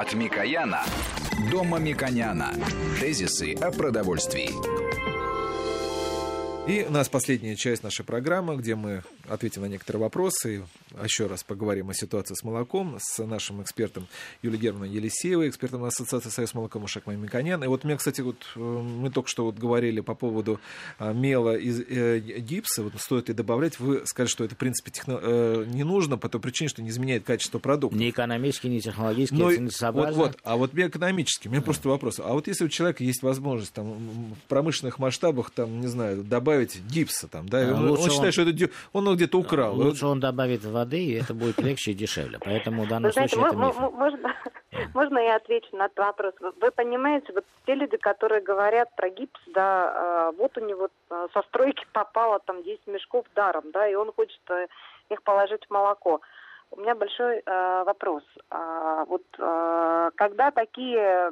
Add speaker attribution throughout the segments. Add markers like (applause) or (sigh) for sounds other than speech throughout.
Speaker 1: От Микояна до Мамиконяна. Тезисы о продовольствии.
Speaker 2: И у нас последняя часть нашей программы, где мы ответим на некоторые вопросы. Еще раз поговорим о ситуации с молоком с нашим экспертом Юлией Германовной Елисеевой, экспертом Ассоциации Союз молока Мушак Мамиконян. И вот мне, кстати, вот э, мы только что вот говорили по поводу а, мела из э, гипса. Вот стоит ли добавлять? Вы сказали, что это, в принципе, техно... э, не нужно по той причине, что не изменяет качество продукта.
Speaker 3: Ни экономически, ни технологически,
Speaker 2: Но,
Speaker 3: это
Speaker 2: вот, вот, а вот мне экономически, у меня просто вопрос. А вот если у человека есть возможность там, в промышленных масштабах, там, не знаю, добавить гипса, там, да,
Speaker 3: А,
Speaker 2: он, он считает, что это он где-то украл.
Speaker 3: Лучше он добавит воды, и это будет легче и дешевле. Поэтому в данном
Speaker 4: знаете,
Speaker 3: случае это миф.
Speaker 4: мо- можно, (laughs) можно я отвечу на этот вопрос? Вы- понимаете, вот те люди, которые говорят про гипс, да, э, вот у него э, со стройки попало там 10 мешков даром, да, и он хочет э, их положить в молоко. У меня большой э, вопрос. А, вот э, когда такие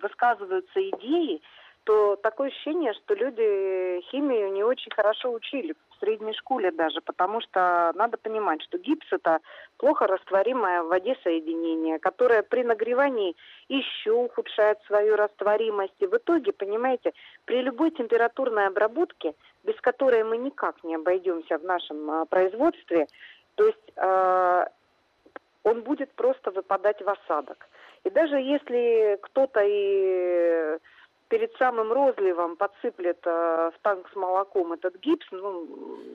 Speaker 4: высказываются идеи, то такое ощущение, что люди химию не очень хорошо учили, в средней школе даже, потому что надо понимать, что гипс это плохо растворимое в воде соединение, которое при нагревании еще ухудшает свою растворимость. И в итоге, понимаете, при любой температурной обработке, без которой мы никак не обойдемся в нашем а, производстве, то есть а, он будет просто выпадать в осадок. И даже если кто-то и перед самым розливом подсыплет э, в танк с молоком этот гипс, ну,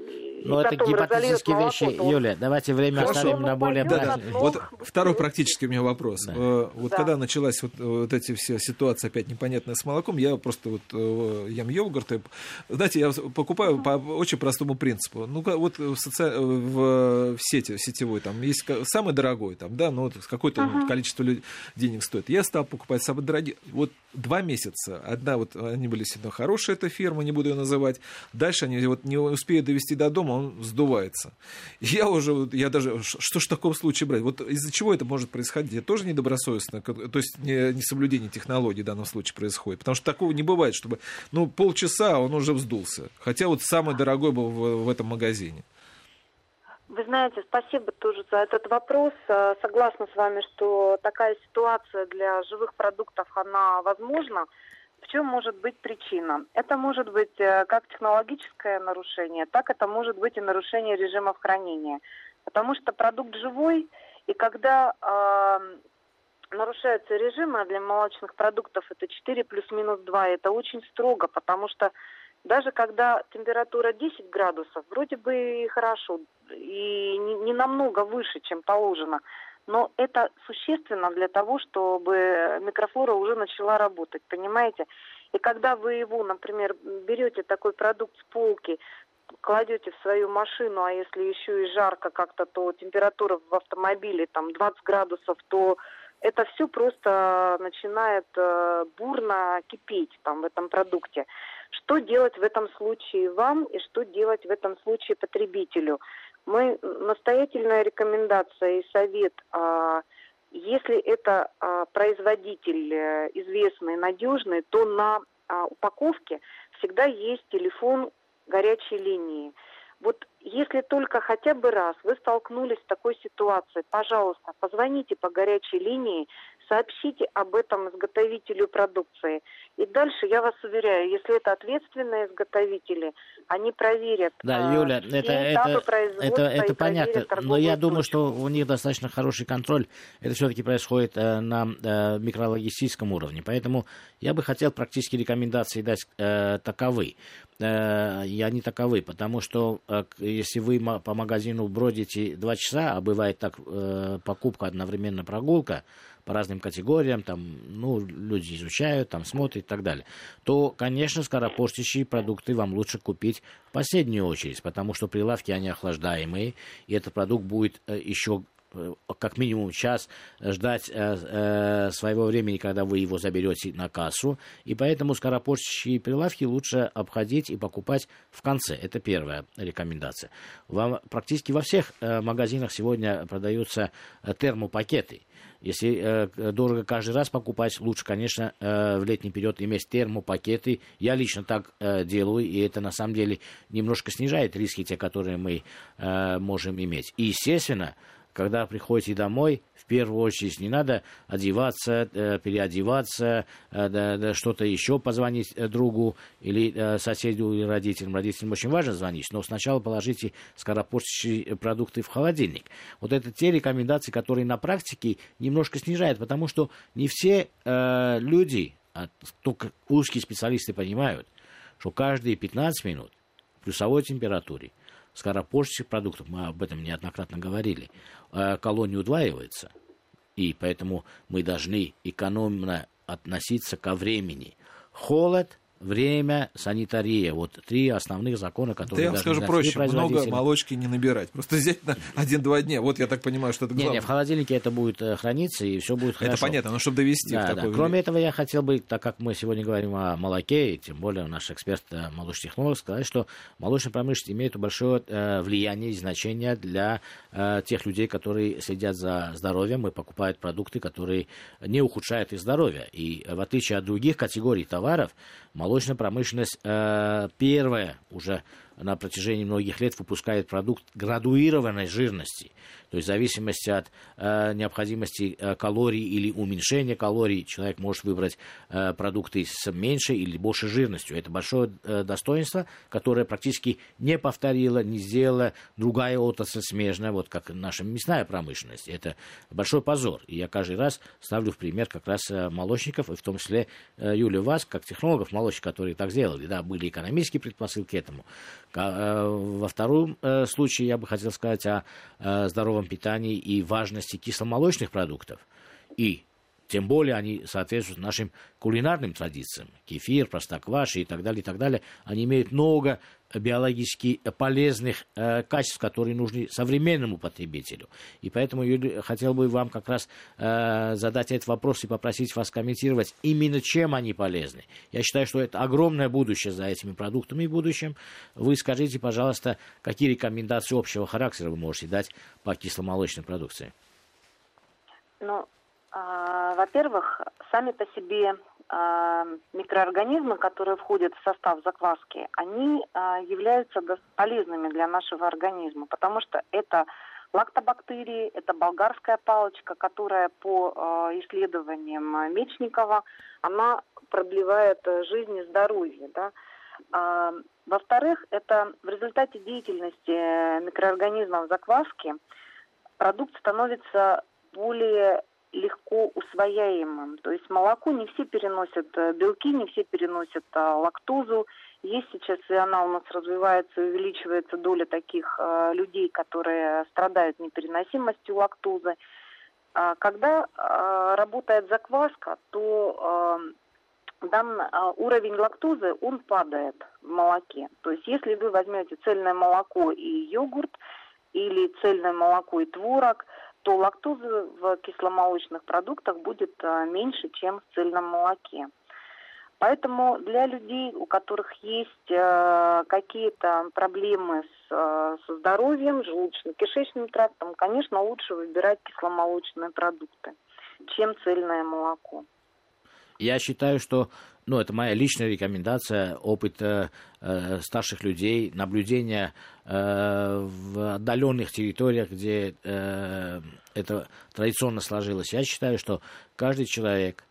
Speaker 4: и
Speaker 3: Но это гипотетические
Speaker 4: молоко,
Speaker 3: вещи.
Speaker 4: то он-
Speaker 3: Юля, давайте время
Speaker 2: Хорошо.
Speaker 3: оставим на более
Speaker 2: Да, да. Вот второй
Speaker 4: ну,
Speaker 2: практический у меня вопрос.
Speaker 3: Да.
Speaker 2: Э, Вот
Speaker 4: Да.
Speaker 2: когда началась вот, вот эти все ситуации опять непонятные с молоком, я просто вот э, ем йогурт. И, знаете, я покупаю по очень простому принципу. Ну, вот в, соци- в, в сети, в сетевой, там есть самый дорогой, там, да, ну, вот какое-то количество лю- денег стоит. Я стал покупать самые дорогие. Вот два месяца. Одна вот, они были всегда хорошая эта фирма, не буду ее называть. Дальше они вот не успеют довести до дома, он сдувается. Я уже, я даже, что ж в таком случае брать? Вот из-за чего это может происходить? Это тоже недобросовестно, то есть не, не соблюдение технологий в данном случае происходит. Потому что такого не бывает, чтобы, ну, полчаса он уже вздулся. Хотя вот самый дорогой был в, в этом магазине.
Speaker 4: Вы знаете, спасибо тоже за этот вопрос. Э, Согласна с вами, что такая ситуация для живых продуктов, она возможна. В чем может быть причина? Это может быть э, как технологическое нарушение, так это может быть и нарушение режимов хранения. Потому что продукт живой, и когда э, нарушаются режимы, а для молочных продуктов это 4 плюс-минус 2, это очень строго, потому что даже когда температура 10 градусов, вроде бы и хорошо, и не, не намного выше, чем положено, но это существенно для того, чтобы микрофлора уже начала работать, понимаете? И когда вы его, например, берете такой продукт с полки, кладете в свою машину, а если еще и жарко как-то, то температура в автомобиле там 20 градусов, то это все просто начинает э, бурно кипеть там в этом продукте. Что делать в этом случае вам и что делать в этом случае потребителю? Мы настоятельная рекомендация и совет, а, если это а, производитель э, известный, надежный, то на а, упаковке всегда есть телефон горячей линии. Вот если только хотя бы раз вы столкнулись с такой ситуацией, пожалуйста, позвоните по горячей линии, сообщите об этом изготовителю продукции. И дальше, я вас уверяю, если это ответственные изготовители, они проверят
Speaker 3: Да,
Speaker 4: а,
Speaker 3: Юля,
Speaker 4: все
Speaker 3: это, это, это, это понятно. Но я думаю,
Speaker 4: точку.
Speaker 3: что у них достаточно хороший контроль. Это все-таки происходит э, на э, микрологистическом уровне. Поэтому я бы хотел практически рекомендации дать э, таковы. Э, и они таковы, потому что э, если вы по магазину бродите два часа, а бывает так, э, покупка одновременно прогулка, по разным категориям, там, ну, люди изучают, там, смотрят так далее, то, конечно, скоропортящие продукты вам лучше купить в последнюю очередь, потому что прилавки, они охлаждаемые, и этот продукт будет э, еще как минимум час ждать э, э, своего времени, когда вы его заберете на кассу. И поэтому скоропортящие прилавки лучше обходить и покупать в конце. Это первая рекомендация. Вам практически во всех э, магазинах сегодня продаются э, термопакеты. Если э, дорого каждый раз покупать, лучше, конечно, э, в летний период иметь термопакеты. Я лично так э, делаю, и это на самом деле немножко снижает риски, те, которые мы э, можем иметь. И, естественно, когда приходите домой, в первую очередь не надо одеваться, э, переодеваться, э, что-то еще позвонить э, другу или соседу или родителям. Родителям очень важно звонить, но сначала положите скоропортящие продукты в холодильник. Вот это те рекомендации, которые на практике немножко снижают, потому что не все люди, а только узкие специалисты понимают, что каждые 15 минут в плюсовой температуре скоропортящих продуктов, мы об этом неоднократно говорили, э, колония удваивается. И поэтому мы должны экономно относиться ко времени. Холод время, санитария. Вот три основных закона, которые...
Speaker 2: Да я вам скажу проще, много молочки не набирать. Просто взять на один-два дня. Вот я так понимаю, что это главное.
Speaker 3: Не, не, в холодильнике это будет э, храниться, и все будет хорошо.
Speaker 2: Это понятно, но чтобы довести
Speaker 3: да. Да. Кроме этого, я хотел бы, так как мы сегодня говорим о молоке, и тем более наш эксперт э, молочный технолог, сказать, что молочная промышленность имеет большое э, влияние и значение для тех людей, которые следят за здоровьем и покупают продукты, которые не ухудшают их здоровье. И в отличие от других категорий товаров, молочная промышленность э, первая уже на протяжении многих лет выпускает продукт градуированной жирности. То есть в зависимости от э, необходимости э, калорий или уменьшения калорий человек может выбрать э, продукты с меньшей или большей жирностью. Это большое э, достоинство, которое практически не повторила, не сделала другая отрасль смежная, вот как наша мясная промышленность. Это большой позор. И я каждый раз ставлю в пример как раз э, молочников, и в том числе э, Юлию вас, как технологов молочников, которые так сделали. Да, были экономические предпосылки этому. Э, во втором э, случае я бы хотел сказать о здоровом питании и важности кисломолочных продуктов. И тем более они соответствуют нашим кулинарным традициям. Кефир, простокваши и так далее, и так далее. Они имеют много биологически полезных э, качеств, которые нужны современному потребителю. И поэтому я хотел бы вам как раз э, задать этот вопрос и попросить вас комментировать, именно чем они полезны. Я считаю, что это огромное будущее за этими продуктами в будущем. Вы скажите, пожалуйста, какие рекомендации общего характера вы можете дать по кисломолочной продукции?
Speaker 4: Ну, во-первых, сами по себе а, микроорганизмы, которые входят в состав закваски, они а, являются полезными для нашего организма, потому что это лактобактерии, это болгарская палочка, которая по исследованиям Мечникова, она продлевает жизнь и здоровье. Да? Во-вторых, это в результате деятельности микроорганизмов закваски продукт становится более легко усвояемым. То есть молоко не все переносят э, белки, не все переносят э, лактозу. Есть сейчас, и она у нас развивается, увеличивается доля таких э, людей, которые страдают непереносимостью лактозы. А когда работает закваска, то дан уровень лактозы, он падает в молоке. То есть если вы возьмете цельное молоко и йогурт, или цельное молоко и творог – то лактозы в кисломолочных продуктах будет а, меньше, чем в цельном молоке. Поэтому для людей, у которых есть э, какие-то проблемы с, э, со здоровьем, желудочно-кишечным трактом, конечно, лучше выбирать кисломолочные продукты, чем цельное молоко.
Speaker 3: Я считаю, что ну, это моя личная рекомендация, опыт э, э, старших людей, наблюдение э, в отдаленных территориях, где э, это традиционно сложилось. Я считаю, что каждый человек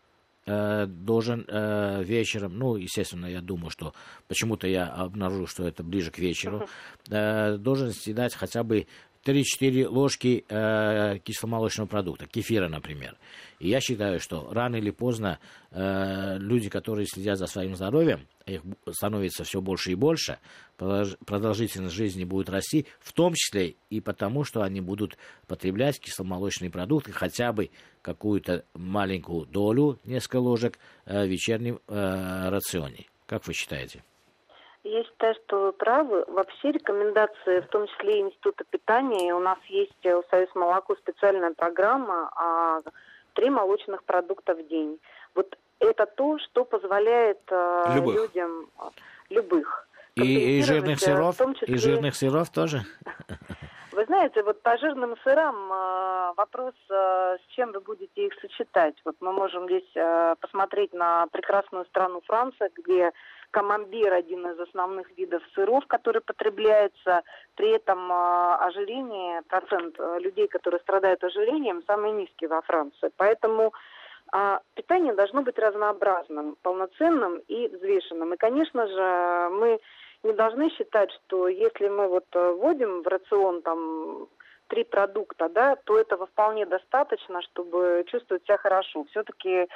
Speaker 3: э, должен э, вечером, ну, естественно, я думаю, что почему-то я обнаружил, что это ближе к вечеру, э, должен съедать хотя бы 3-4 ложки э, кисломолочного продукта, кефира, например. И я считаю, что рано или поздно э, люди, которые следят за своим здоровьем, их становится все больше и больше, продолжительность жизни будет расти, в том числе и потому, что они будут потреблять кисломолочные продукты, хотя бы какую-то маленькую долю, несколько ложек э, в вечернем э, рационе. Как вы считаете?
Speaker 4: Я считаю, что вы правы. Вообще рекомендации, в том числе и Института питания, у нас есть у Союз молоко специальная программа а, «Три молочных продукта в день». Вот это то, что позволяет а, любых. людям любых.
Speaker 3: И, и жирных сыров, числе... и жирных сыров тоже? (laughs)
Speaker 4: Вы знаете, вот по жирным сырам вопрос, с чем вы будете их сочетать. Вот мы можем здесь посмотреть на прекрасную страну Франция, где камамбер один из основных видов сыров, который потребляется. При этом ожирение, процент э, людей, которые страдают ожирением, самый низкий во Франции. Поэтому а, питание должно быть разнообразным, полноценным и взвешенным. И, конечно же, мы не должны считать, что если мы вот э, вводим в рацион там три продукта, да, то этого вполне достаточно, чтобы чувствовать себя хорошо. Все-таки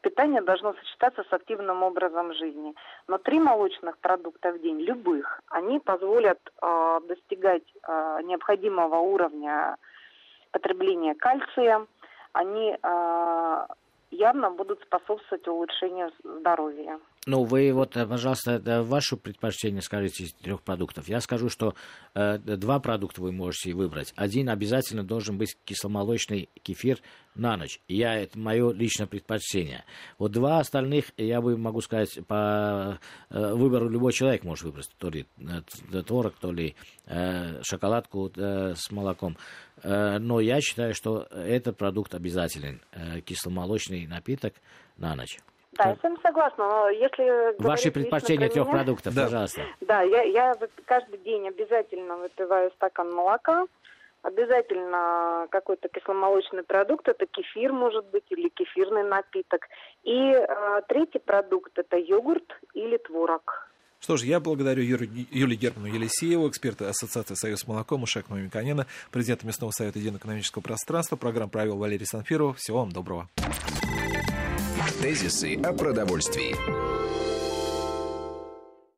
Speaker 4: питание должно сочетаться с активным образом жизни. Но три молочных продукта в день, любых, они позволят э, достигать э, необходимого уровня потребления кальция, они э, явно будут способствовать улучшению здоровья.
Speaker 3: Ну, вы вот, э, пожалуйста, ваше предпочтение скажите из трех продуктов. Я скажу, что э, два продукта вы можете выбрать. Один обязательно должен быть кисломолочный кефир на ночь. Я, это мое личное предпочтение. Вот два остальных, я бы могу сказать, по э, выбору любой человек может выбрать. То ли э, творог, то ли э, шоколадку э, с молоком. Э, но я считаю, что этот продукт обязателен. Э, кисломолочный напиток на ночь.
Speaker 4: Да, я с вами согласна, но если...
Speaker 3: Ваши предпочтения трех меня, продуктов, да. пожалуйста.
Speaker 4: Да, я, я каждый день обязательно выпиваю стакан молока, обязательно какой-то кисломолочный продукт, это кефир, может быть, или кефирный напиток. И э, третий продукт это йогурт или творог.
Speaker 2: Что ж, я благодарю Юрию, Юлию Герману Елисееву, эксперта Ассоциации «Союз молоком» Ушек Мамиканена, президента Местного совета Единого экономического пространства. Программу провел Валерий Санфиров. Всего вам доброго.
Speaker 1: Тезисы о продовольствии.